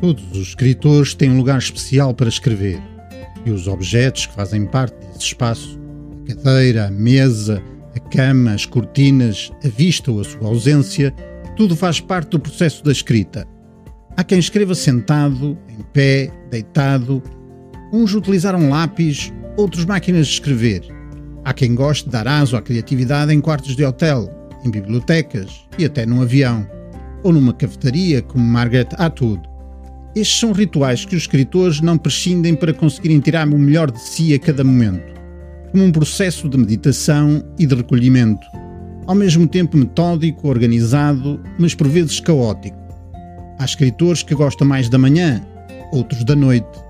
Todos os escritores têm um lugar especial para escrever, e os objetos que fazem parte desse espaço, a cadeira, a mesa, a cama, as cortinas, a vista ou a sua ausência, tudo faz parte do processo da escrita. Há quem escreva sentado, em pé, deitado. Uns utilizaram lápis, outros máquinas de escrever. Há quem goste de dar aso à criatividade em quartos de hotel, em bibliotecas e até num avião. Ou numa cafetaria, como Margaret Atwood. Estes são rituais que os escritores não prescindem para conseguirem tirar o melhor de si a cada momento, como um processo de meditação e de recolhimento, ao mesmo tempo metódico, organizado, mas por vezes caótico. Há escritores que gostam mais da manhã, outros da noite.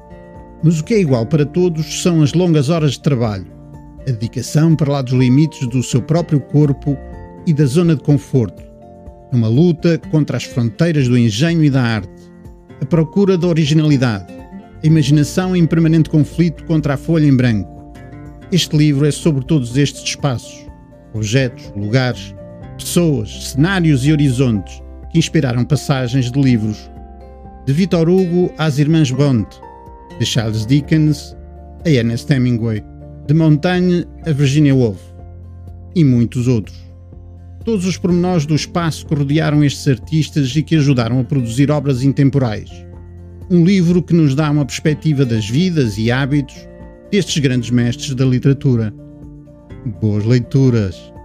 Mas o que é igual para todos são as longas horas de trabalho, a dedicação para lá dos limites do seu próprio corpo e da zona de conforto, numa luta contra as fronteiras do engenho e da arte a procura da originalidade, a imaginação em permanente conflito contra a folha em branco. Este livro é sobre todos estes espaços, objetos, lugares, pessoas, cenários e horizontes que inspiraram passagens de livros. De Victor Hugo às Irmãs Bond, de Charles Dickens a Ernest Hemingway, de Montaigne a Virginia Woolf e muitos outros todos os pormenores do espaço que rodearam estes artistas e que ajudaram a produzir obras intemporais. Um livro que nos dá uma perspectiva das vidas e hábitos destes grandes mestres da literatura. Boas leituras!